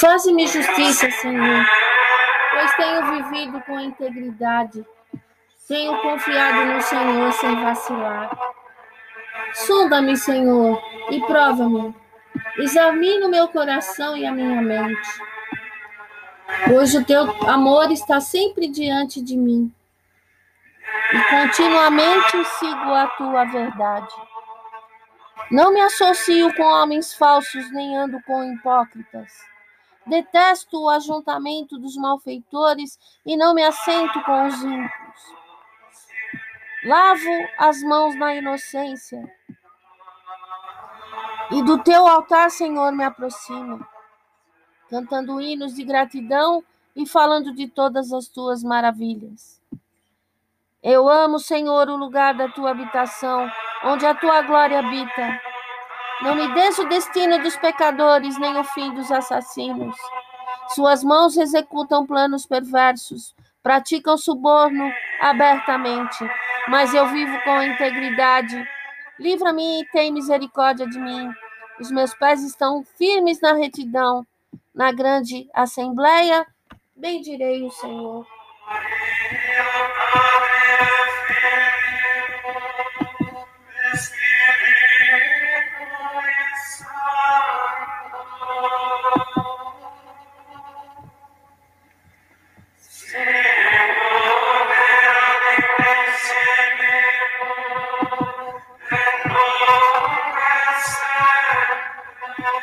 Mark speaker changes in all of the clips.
Speaker 1: Faça-me justiça, Senhor, pois tenho vivido com integridade. Tenho confiado no Senhor sem vacilar. Sonda-me, Senhor, e prova-me. Examine o meu coração e a minha mente. Pois o teu amor está sempre diante de mim. E continuamente sigo a tua verdade. Não me associo com homens falsos, nem ando com hipócritas. Detesto o ajuntamento dos malfeitores e não me assento com os ímpios. Lavo as mãos na inocência. E do teu altar, Senhor, me aproximo, cantando hinos de gratidão e falando de todas as tuas maravilhas. Eu amo, Senhor, o lugar da tua habitação, onde a tua glória habita. Não me des o destino dos pecadores, nem o fim dos assassinos. Suas mãos executam planos perversos, praticam suborno abertamente, mas eu vivo com integridade. Livra-me e tem misericórdia de mim. Os meus pés estão firmes na retidão. Na grande assembleia, bendirei o Senhor.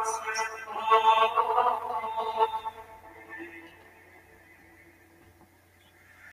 Speaker 1: Lord,